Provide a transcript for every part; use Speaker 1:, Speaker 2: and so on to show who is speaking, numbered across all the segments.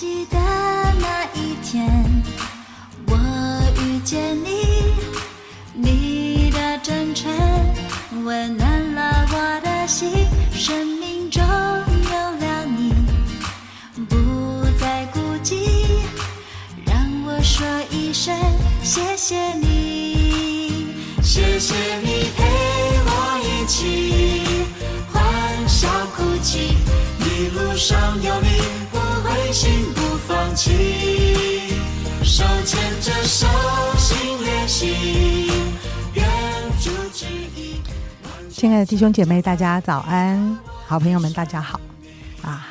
Speaker 1: 记得那一天，我遇见你，你的真诚温暖了我的心，生命中有了你，不再孤寂，让我说一声谢谢你，谢谢你陪我一起欢笑哭泣，一路上有你心不放弃，手牵着手心连心，愿主旨意。
Speaker 2: 亲爱的弟兄姐妹，大家早安！好朋友们，大家好！啊，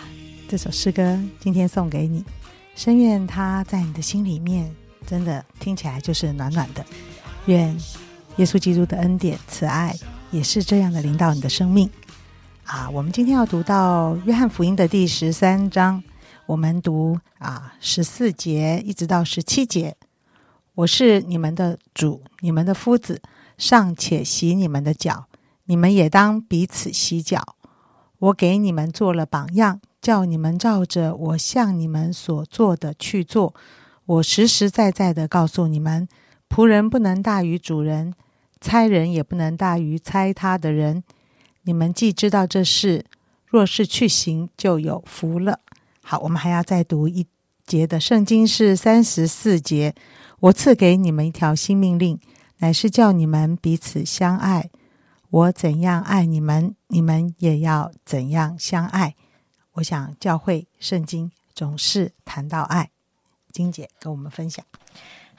Speaker 2: 这首诗歌今天送给你，深愿它在你的心里面，真的听起来就是暖暖的。愿耶稣基督的恩典、慈爱也是这样的临到你的生命。啊，我们今天要读到约翰福音的第十三章，我们读啊十四节一直到十七节。我是你们的主，你们的夫子，尚且洗你们的脚。你们也当彼此洗脚。我给你们做了榜样，叫你们照着我向你们所做的去做。我实实在在的告诉你们，仆人不能大于主人，差人也不能大于差他的人。你们既知道这事，若是去行，就有福了。好，我们还要再读一节的圣经，是三十四节。我赐给你们一条新命令，乃是叫你们彼此相爱。我怎样爱你们，你们也要怎样相爱。我想教会圣经总是谈到爱，金姐跟我们分享。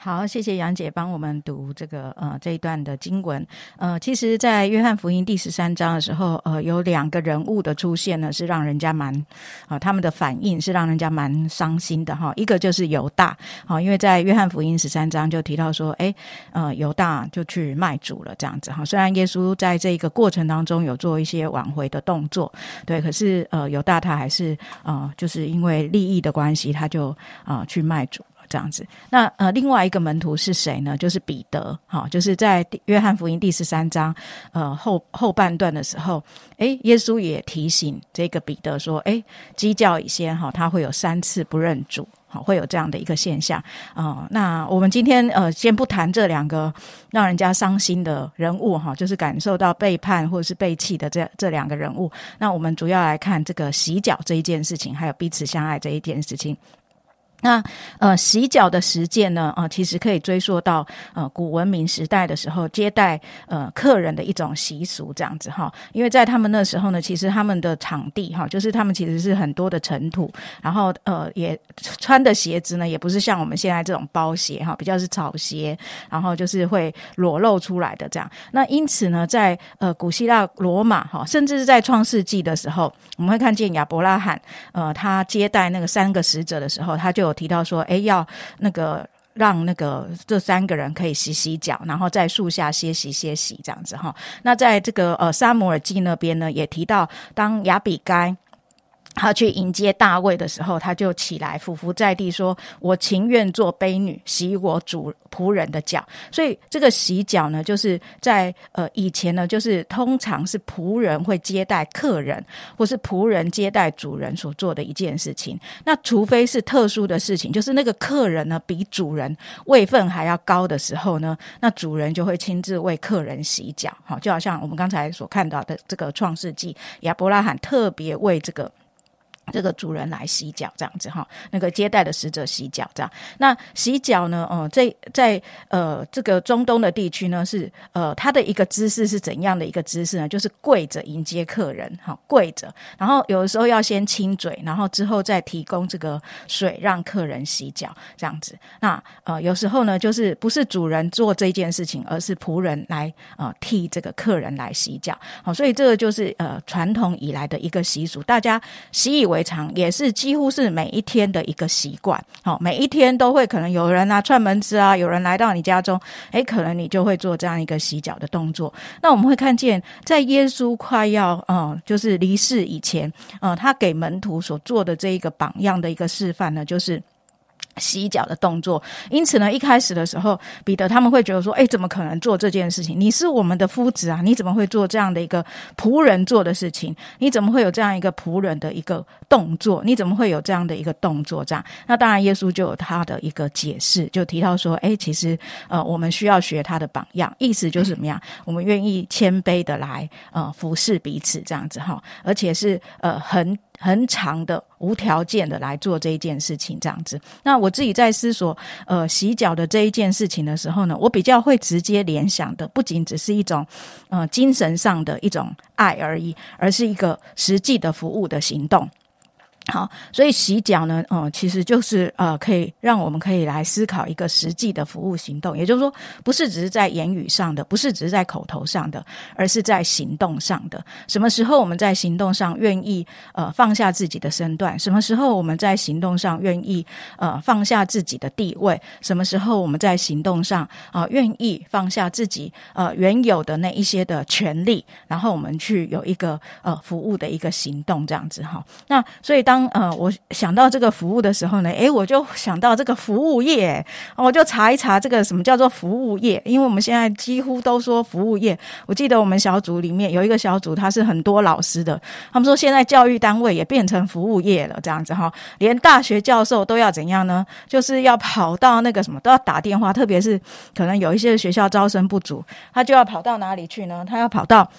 Speaker 3: 好，谢谢杨姐帮我们读这个呃这一段的经文。呃，其实，在约翰福音第十三章的时候，呃，有两个人物的出现呢，是让人家蛮啊，他们的反应是让人家蛮伤心的哈。一个就是犹大，好，因为在约翰福音十三章就提到说，哎，呃，犹大就去卖主了这样子哈。虽然耶稣在这个过程当中有做一些挽回的动作，对，可是呃，犹大他还是呃，就是因为利益的关系，他就啊去卖主。这样子，那呃，另外一个门徒是谁呢？就是彼得，哈，就是在约翰福音第十三章呃后后半段的时候，诶，耶稣也提醒这个彼得说，诶，鸡叫以先哈，他会有三次不认主，好，会有这样的一个现象啊。那我们今天呃，先不谈这两个让人家伤心的人物哈，就是感受到背叛或者是背弃的这这两个人物。那我们主要来看这个洗脚这一件事情，还有彼此相爱这一件事情。那呃，洗脚的实践呢？啊，其实可以追溯到呃古文明时代的时候，接待呃客人的一种习俗，这样子哈。因为在他们那时候呢，其实他们的场地哈，就是他们其实是很多的尘土，然后呃也穿的鞋子呢，也不是像我们现在这种包鞋哈，比较是草鞋，然后就是会裸露出来的这样。那因此呢，在呃古希腊、罗马哈，甚至是在创世纪的时候，我们会看见亚伯拉罕呃他接待那个三个使者的时候，他就有提到说，哎，要那个让那个这三个人可以洗洗脚，然后在树下歇息歇息这样子哈。那在这个呃沙摩尔记那边呢，也提到当亚比该。他去迎接大卫的时候，他就起来俯伏在地，说：“我情愿做卑女，洗我主仆人的脚。”所以这个洗脚呢，就是在呃以前呢，就是通常是仆人会接待客人，或是仆人接待主人所做的一件事情。那除非是特殊的事情，就是那个客人呢比主人位份还要高的时候呢，那主人就会亲自为客人洗脚。好，就好像我们刚才所看到的这个创世纪，亚伯拉罕特别为这个。这个主人来洗脚，这样子哈，那个接待的使者洗脚，这样。那洗脚呢？哦，在在呃这个中东的地区呢，是呃他的一个姿势是怎样的一个姿势呢？就是跪着迎接客人，哈，跪着，然后有的时候要先亲嘴，然后之后再提供这个水让客人洗脚，这样子。那呃有时候呢，就是不是主人做这件事情，而是仆人来呃替这个客人来洗脚。好，所以这个就是呃传统以来的一个习俗，大家习以为。也是几乎是每一天的一个习惯，好，每一天都会可能有人啊串门子啊，有人来到你家中，诶，可能你就会做这样一个洗脚的动作。那我们会看见，在耶稣快要嗯，就是离世以前，嗯，他给门徒所做的这一个榜样的一个示范呢，就是。洗脚的动作，因此呢，一开始的时候，彼得他们会觉得说：“哎，怎么可能做这件事情？你是我们的夫子啊，你怎么会做这样的一个仆人做的事情？你怎么会有这样一个仆人的一个动作？你怎么会有这样的一个动作？这样，那当然，耶稣就有他的一个解释，就提到说：，哎，其实呃，我们需要学他的榜样，意思就是怎么样？我们愿意谦卑的来呃服侍彼此，这样子哈，而且是呃很。”很长的、无条件的来做这一件事情，这样子。那我自己在思索，呃，洗脚的这一件事情的时候呢，我比较会直接联想的，不仅只是一种，呃，精神上的一种爱而已，而是一个实际的服务的行动。好，所以洗脚呢，嗯，其实就是呃，可以让我们可以来思考一个实际的服务行动，也就是说，不是只是在言语上的，不是只是在口头上的，而是在行动上的。什么时候我们在行动上愿意呃放下自己的身段？什么时候我们在行动上愿意呃放下自己的地位？什么时候我们在行动上啊愿意放下自己呃原有的那一些的权利？然后我们去有一个呃服务的一个行动，这样子哈。那所以当呃，我想到这个服务的时候呢，诶，我就想到这个服务业，我就查一查这个什么叫做服务业，因为我们现在几乎都说服务业。我记得我们小组里面有一个小组，他是很多老师的，他们说现在教育单位也变成服务业了，这样子哈，连大学教授都要怎样呢？就是要跑到那个什么都要打电话，特别是可能有一些学校招生不足，他就要跑到哪里去呢？他要跑到。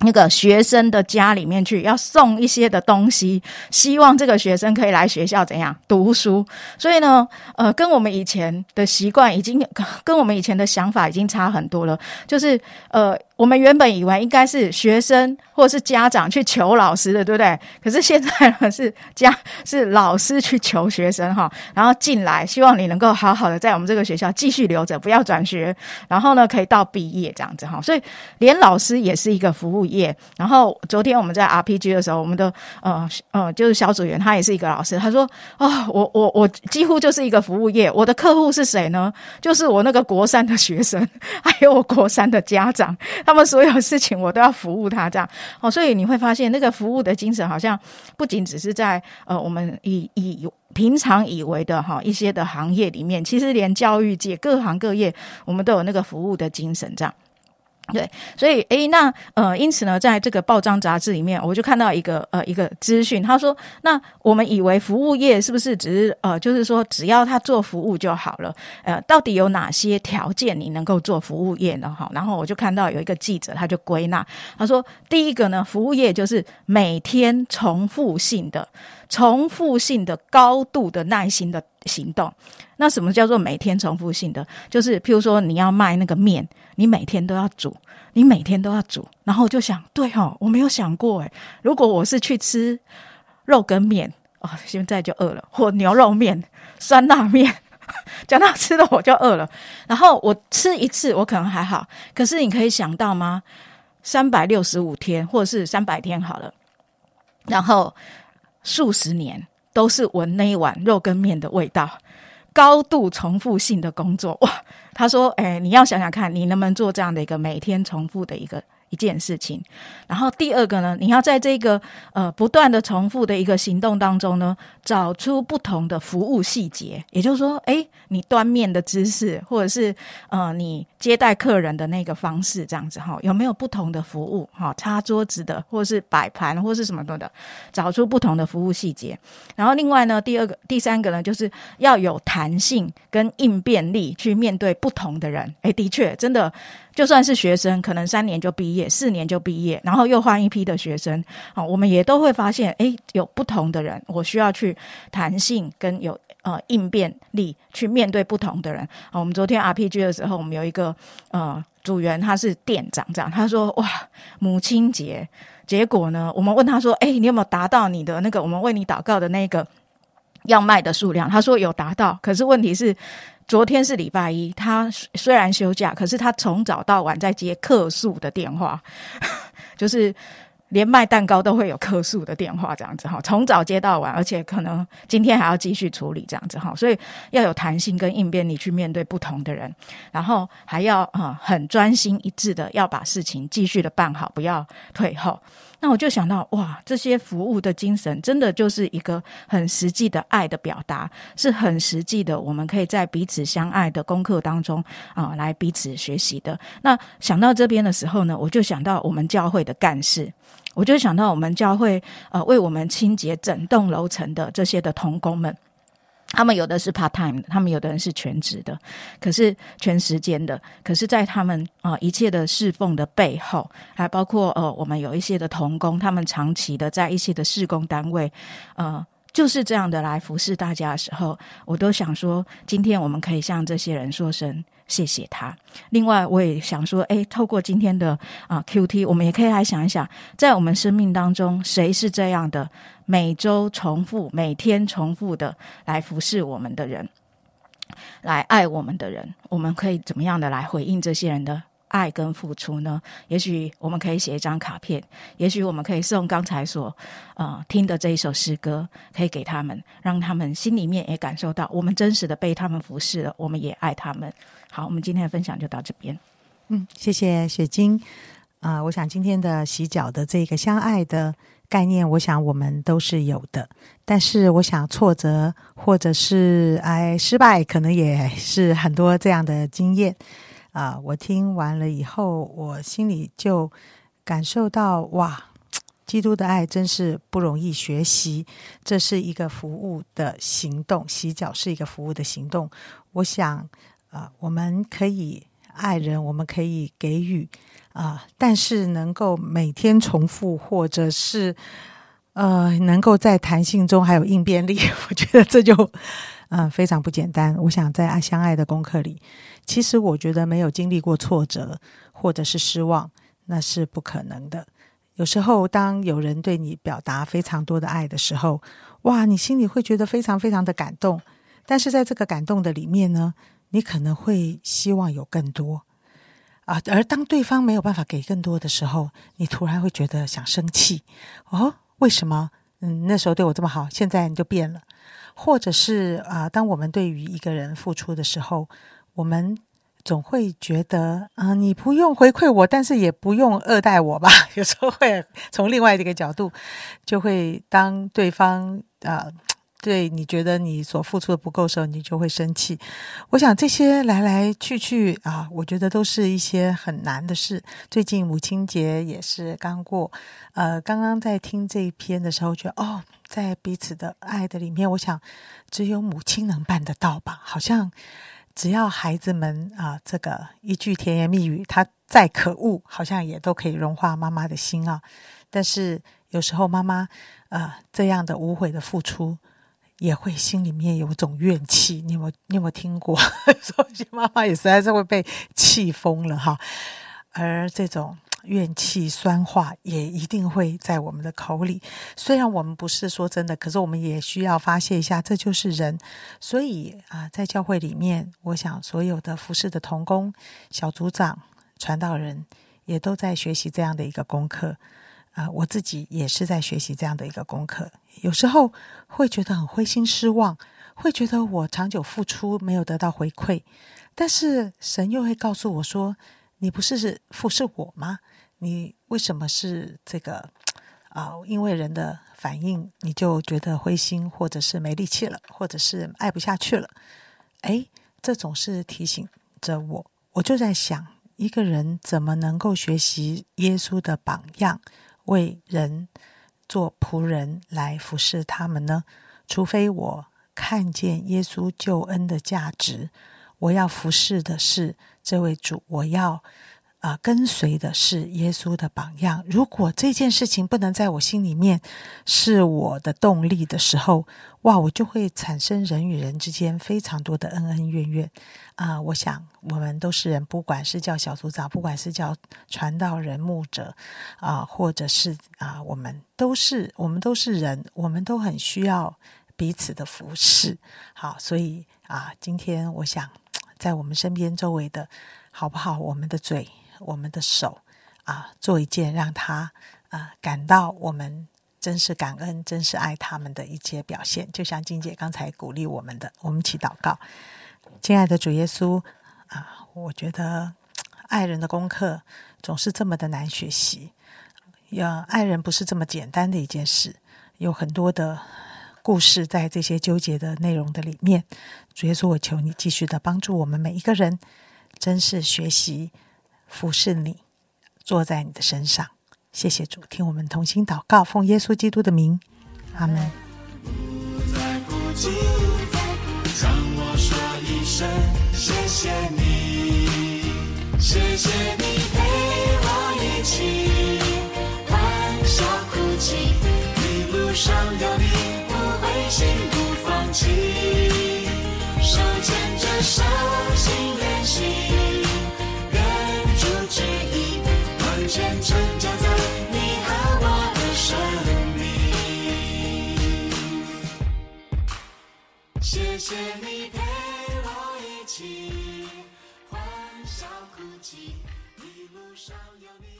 Speaker 3: 那个学生的家里面去，要送一些的东西，希望这个学生可以来学校怎样读书。所以呢，呃，跟我们以前的习惯已经，跟我们以前的想法已经差很多了。就是呃。我们原本以为应该是学生或是家长去求老师的，对不对？可是现在呢，是家是老师去求学生哈，然后进来，希望你能够好好的在我们这个学校继续留着，不要转学，然后呢可以到毕业这样子哈。所以连老师也是一个服务业。然后昨天我们在 RPG 的时候，我们的呃呃就是小组员他也是一个老师，他说哦，我我我几乎就是一个服务业。我的客户是谁呢？就是我那个国三的学生，还有我国三的家长。他们所有事情我都要服务他，这样哦，所以你会发现那个服务的精神好像不仅只是在呃我们以以平常以为的哈一些的行业里面，其实连教育界各行各业我们都有那个服务的精神，这样。对，所以诶，那呃，因此呢，在这个报章杂志里面，我就看到一个呃一个资讯，他说，那我们以为服务业是不是只是呃，就是说只要他做服务就好了？呃，到底有哪些条件你能够做服务业呢？哈，然后我就看到有一个记者，他就归纳，他说，第一个呢，服务业就是每天重复性的、重复性的、高度的耐心的行动。那什么叫做每天重复性的？就是譬如说你要卖那个面，你每天都要煮，你每天都要煮，然后就想，对哦，我没有想过诶，如果我是去吃肉羹面哦，现在就饿了，或牛肉面、酸辣面，讲到吃的我就饿了。然后我吃一次我可能还好，可是你可以想到吗？三百六十五天，或者是三百天好了，然后数十年都是闻那一碗肉羹面的味道。高度重复性的工作哇，他说：“哎，你要想想看，你能不能做这样的一个每天重复的一个。”一件事情，然后第二个呢，你要在这个呃不断的重复的一个行动当中呢，找出不同的服务细节。也就是说，哎，你端面的姿势，或者是呃你接待客人的那个方式，这样子哈，有没有不同的服务？哈，擦桌子的，或是摆盘，或是什么的的，找出不同的服务细节。然后另外呢，第二个、第三个呢，就是要有弹性跟应变力去面对不同的人。哎，的确，真的。就算是学生，可能三年就毕业，也四年就毕业，然后又换一批的学生啊，我们也都会发现，哎，有不同的人，我需要去弹性跟有呃应变力去面对不同的人啊。我们昨天 RPG 的时候，我们有一个呃组员，他是店长，这样他说哇，母亲节，结果呢，我们问他说，哎，你有没有达到你的那个我们为你祷告的那个要卖的数量？他说有达到，可是问题是。昨天是礼拜一，他虽然休假，可是他从早到晚在接客诉的电话，就是连卖蛋糕都会有客诉的电话，这样子哈，从早接到晚，而且可能今天还要继续处理这样子哈，所以要有弹性跟应变力去面对不同的人，然后还要啊很专心一致的要把事情继续的办好，不要退后。那我就想到，哇，这些服务的精神，真的就是一个很实际的爱的表达，是很实际的，我们可以在彼此相爱的功课当中啊，来彼此学习的。那想到这边的时候呢，我就想到我们教会的干事，我就想到我们教会呃，为我们清洁整栋楼层的这些的童工们。他们有的是 part time，他们有的人是全职的，可是全时间的。可是，在他们啊一切的侍奉的背后，还包括呃，我们有一些的童工，他们长期的在一些的施工单位，呃，就是这样的来服侍大家的时候，我都想说，今天我们可以向这些人说声。谢谢他。另外，我也想说，哎，透过今天的啊 Q T，我们也可以来想一想，在我们生命当中，谁是这样的每周重复、每天重复的来服侍我们的人，来爱我们的人，我们可以怎么样的来回应这些人的？爱跟付出呢？也许我们可以写一张卡片，也许我们可以送刚才所呃听的这一首诗歌，可以给他们，让他们心里面也感受到我们真实的被他们服侍了，我们也爱他们。好，我们今天的分享就到这边。
Speaker 2: 嗯，谢谢雪晶啊，我想今天的洗脚的这个相爱的概念，我想我们都是有的，但是我想挫折或者是哎失败，可能也是很多这样的经验。啊！我听完了以后，我心里就感受到哇，基督的爱真是不容易学习。这是一个服务的行动，洗脚是一个服务的行动。我想啊，我们可以爱人，我们可以给予啊，但是能够每天重复，或者是呃，能够在弹性中还有应变力，我觉得这就嗯非常不简单。我想在爱相爱的功课里。其实我觉得没有经历过挫折或者是失望，那是不可能的。有时候，当有人对你表达非常多的爱的时候，哇，你心里会觉得非常非常的感动。但是在这个感动的里面呢，你可能会希望有更多啊。而当对方没有办法给更多的时候，你突然会觉得想生气哦，为什么？嗯，那时候对我这么好，现在你就变了？或者是啊，当我们对于一个人付出的时候，我们总会觉得，啊，你不用回馈我，但是也不用恶待我吧？有时候会从另外一个角度，就会当对方啊，对你觉得你所付出的不够时候，你就会生气。我想这些来来去去啊，我觉得都是一些很难的事。最近母亲节也是刚过，呃，刚刚在听这一篇的时候，觉得哦，在彼此的爱的里面，我想只有母亲能办得到吧？好像。只要孩子们啊，这个一句甜言蜜语，他再可恶，好像也都可以融化妈妈的心啊。但是有时候妈妈呃这样的无悔的付出，也会心里面有一种怨气。你有你有没有听过？说妈妈也实在是会被气疯了哈。而这种。怨气酸话也一定会在我们的口里。虽然我们不是说真的，可是我们也需要发泄一下，这就是人。所以啊，在教会里面，我想所有的服侍的童工、小组长、传道人，也都在学习这样的一个功课。啊，我自己也是在学习这样的一个功课。有时候会觉得很灰心失望，会觉得我长久付出没有得到回馈，但是神又会告诉我说：“你不是是服侍我吗？”你为什么是这个啊？因为人的反应，你就觉得灰心，或者是没力气了，或者是爱不下去了？哎，这总是提醒着我。我就在想，一个人怎么能够学习耶稣的榜样，为人做仆人来服侍他们呢？除非我看见耶稣救恩的价值，我要服侍的是这位主，我要。啊，跟随的是耶稣的榜样。如果这件事情不能在我心里面是我的动力的时候，哇，我就会产生人与人之间非常多的恩恩怨怨啊！我想，我们都是人，不管是叫小组长，不管是叫传道人、牧者啊，或者是啊，我们都是，我们都是人，我们都很需要彼此的服侍。好，所以啊，今天我想在我们身边周围的，好不好？我们的嘴。我们的手啊，做一件让他啊感到我们真是感恩、真是爱他们的一些表现。就像金姐刚才鼓励我们的，我们一起祷告，亲爱的主耶稣啊，我觉得爱人的功课总是这么的难学习。呀，爱人不是这么简单的一件事，有很多的故事在这些纠结的内容的里面。主耶稣，我求你继续的帮助我们每一个人，真是学习服侍你，坐在你的身上。谢谢主，听我们同心祷告，奉耶稣基督的名，阿门。
Speaker 3: 上有你，不灰心不放弃，手牵着手心连心，谢谢你陪我一起欢笑哭泣，一路上有你。